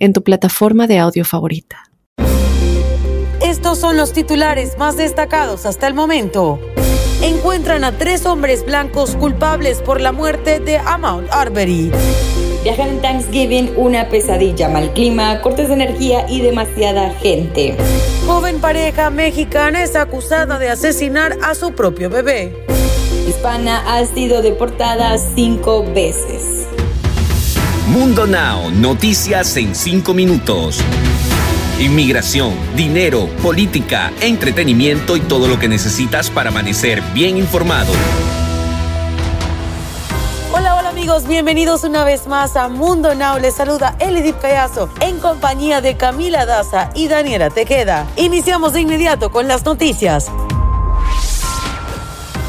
en tu plataforma de audio favorita. Estos son los titulares más destacados hasta el momento. Encuentran a tres hombres blancos culpables por la muerte de Amount Arbery. Viajan en Thanksgiving una pesadilla, mal clima, cortes de energía y demasiada gente. Joven pareja mexicana es acusada de asesinar a su propio bebé. Hispana ha sido deportada cinco veces. Mundo Now, noticias en 5 minutos. Inmigración, dinero, política, entretenimiento y todo lo que necesitas para amanecer bien informado. Hola, hola amigos, bienvenidos una vez más a Mundo Now. Les saluda Elidip Peazo en compañía de Camila Daza y Daniela Tequeda. Iniciamos de inmediato con las noticias.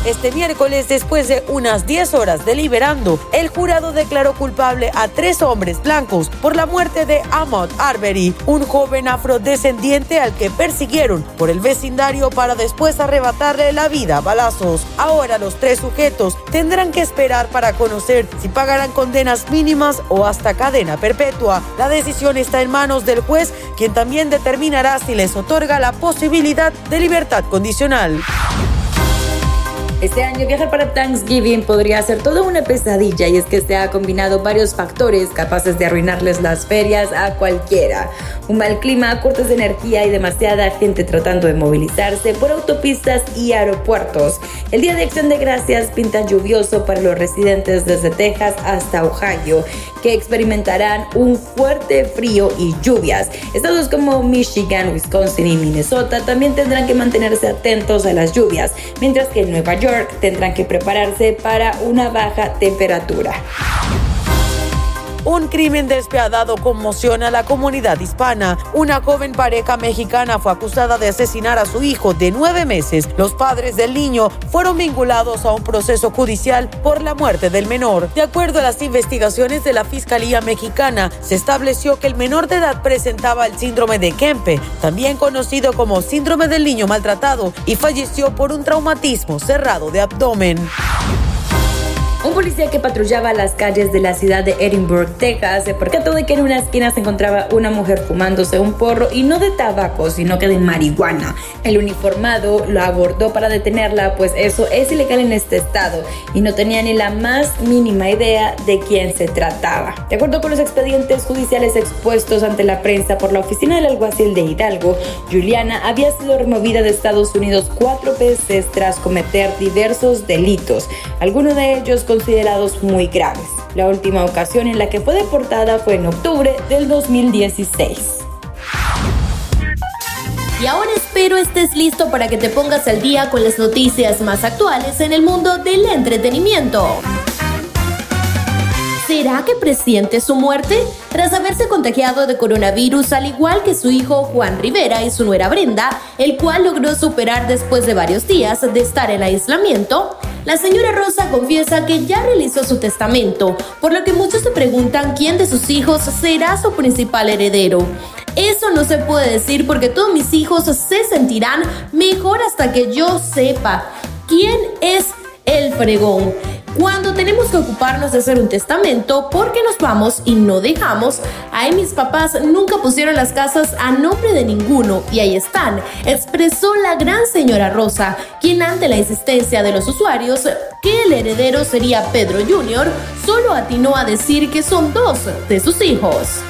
Este miércoles, después de unas 10 horas deliberando, el jurado declaró culpable a tres hombres blancos por la muerte de Ahmad Arbery, un joven afrodescendiente al que persiguieron por el vecindario para después arrebatarle la vida a balazos. Ahora los tres sujetos tendrán que esperar para conocer si pagarán condenas mínimas o hasta cadena perpetua. La decisión está en manos del juez, quien también determinará si les otorga la posibilidad de libertad condicional. Este año viajar para Thanksgiving podría ser toda una pesadilla y es que se ha combinado varios factores capaces de arruinarles las ferias a cualquiera. Un mal clima, cortes de energía y demasiada gente tratando de movilizarse por autopistas y aeropuertos. El Día de Acción de Gracias pinta lluvioso para los residentes desde Texas hasta Ohio, que experimentarán un fuerte frío y lluvias. Estados como Michigan, Wisconsin y Minnesota también tendrán que mantenerse atentos a las lluvias, mientras que en Nueva Tendrán que prepararse para una baja temperatura. Un crimen despiadado conmociona a la comunidad hispana. Una joven pareja mexicana fue acusada de asesinar a su hijo de nueve meses. Los padres del niño fueron vinculados a un proceso judicial por la muerte del menor. De acuerdo a las investigaciones de la Fiscalía Mexicana, se estableció que el menor de edad presentaba el síndrome de Kempe, también conocido como síndrome del niño maltratado, y falleció por un traumatismo cerrado de abdomen. Un policía que patrullaba las calles de la ciudad de Edinburgh, Texas, se percató de que en una esquina se encontraba una mujer fumándose un porro y no de tabaco, sino que de marihuana. El uniformado lo abordó para detenerla, pues eso es ilegal en este estado y no tenía ni la más mínima idea de quién se trataba. De acuerdo con los expedientes judiciales expuestos ante la prensa por la oficina del alguacil de Hidalgo, Juliana había sido removida de Estados Unidos cuatro veces tras cometer diversos delitos, algunos de ellos considerados muy graves. La última ocasión en la que fue deportada fue en octubre del 2016. Y ahora espero estés listo para que te pongas al día con las noticias más actuales en el mundo del entretenimiento. ¿Será que presiente su muerte? Tras haberse contagiado de coronavirus, al igual que su hijo Juan Rivera y su nuera Brenda, el cual logró superar después de varios días de estar en aislamiento, la señora Rosa confiesa que ya realizó su testamento, por lo que muchos se preguntan quién de sus hijos será su principal heredero. Eso no se puede decir porque todos mis hijos se sentirán mejor hasta que yo sepa quién es el fregón cuando tenemos que ocuparnos de hacer un testamento porque nos vamos y no dejamos, ahí mis papás nunca pusieron las casas a nombre de ninguno y ahí están, expresó la gran señora Rosa, quien ante la insistencia de los usuarios que el heredero sería Pedro Jr., solo atinó a decir que son dos de sus hijos.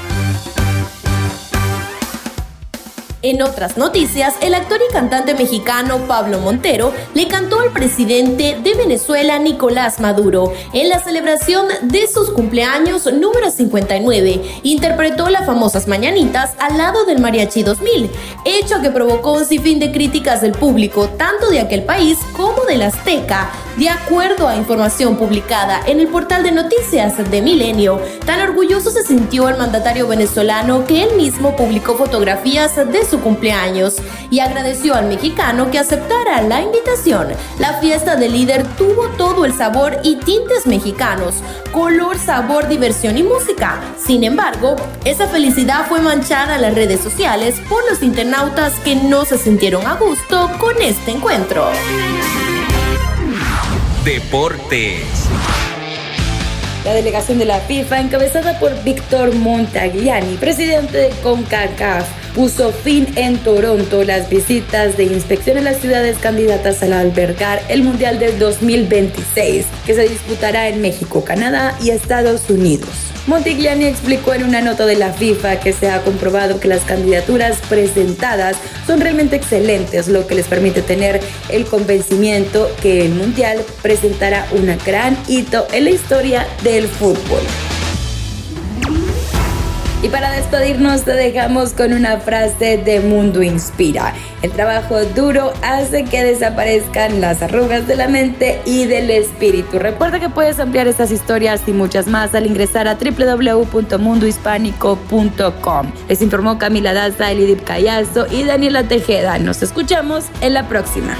En otras noticias, el actor y cantante mexicano Pablo Montero le cantó al presidente de Venezuela Nicolás Maduro en la celebración de sus cumpleaños número 59. Interpretó las famosas mañanitas al lado del Mariachi 2000, hecho que provocó un sinfín de críticas del público, tanto de aquel país como del Azteca, De acuerdo a información publicada en el portal de noticias de Milenio, tan orgulloso se sintió el mandatario venezolano que él mismo publicó fotografías de su cumpleaños y agradeció al mexicano que aceptara la invitación. La fiesta del líder tuvo todo el sabor y tintes mexicanos, color, sabor, diversión y música. Sin embargo, esa felicidad fue manchada en las redes sociales por los internautas que no se sintieron a gusto con este encuentro. Deportes. La delegación de la FIFA, encabezada por Víctor Montagliani, presidente de CONCACAF, puso fin en Toronto las visitas de inspección en las ciudades candidatas al albergar el Mundial del 2026, que se disputará en México, Canadá y Estados Unidos. Montigliani explicó en una nota de la FIFA que se ha comprobado que las candidaturas presentadas son realmente excelentes, lo que les permite tener el convencimiento que el Mundial presentará un gran hito en la historia del fútbol. Y para despedirnos te dejamos con una frase de Mundo Inspira. El trabajo duro hace que desaparezcan las arrugas de la mente y del espíritu. Recuerda que puedes ampliar estas historias y muchas más al ingresar a www.mundohispánico.com. Les informó Camila Daza, Elidip Callazo y Daniela Tejeda. Nos escuchamos en la próxima.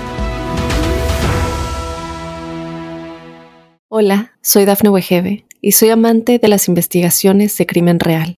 Hola, soy Dafne Wegebe y soy amante de las investigaciones de crimen real.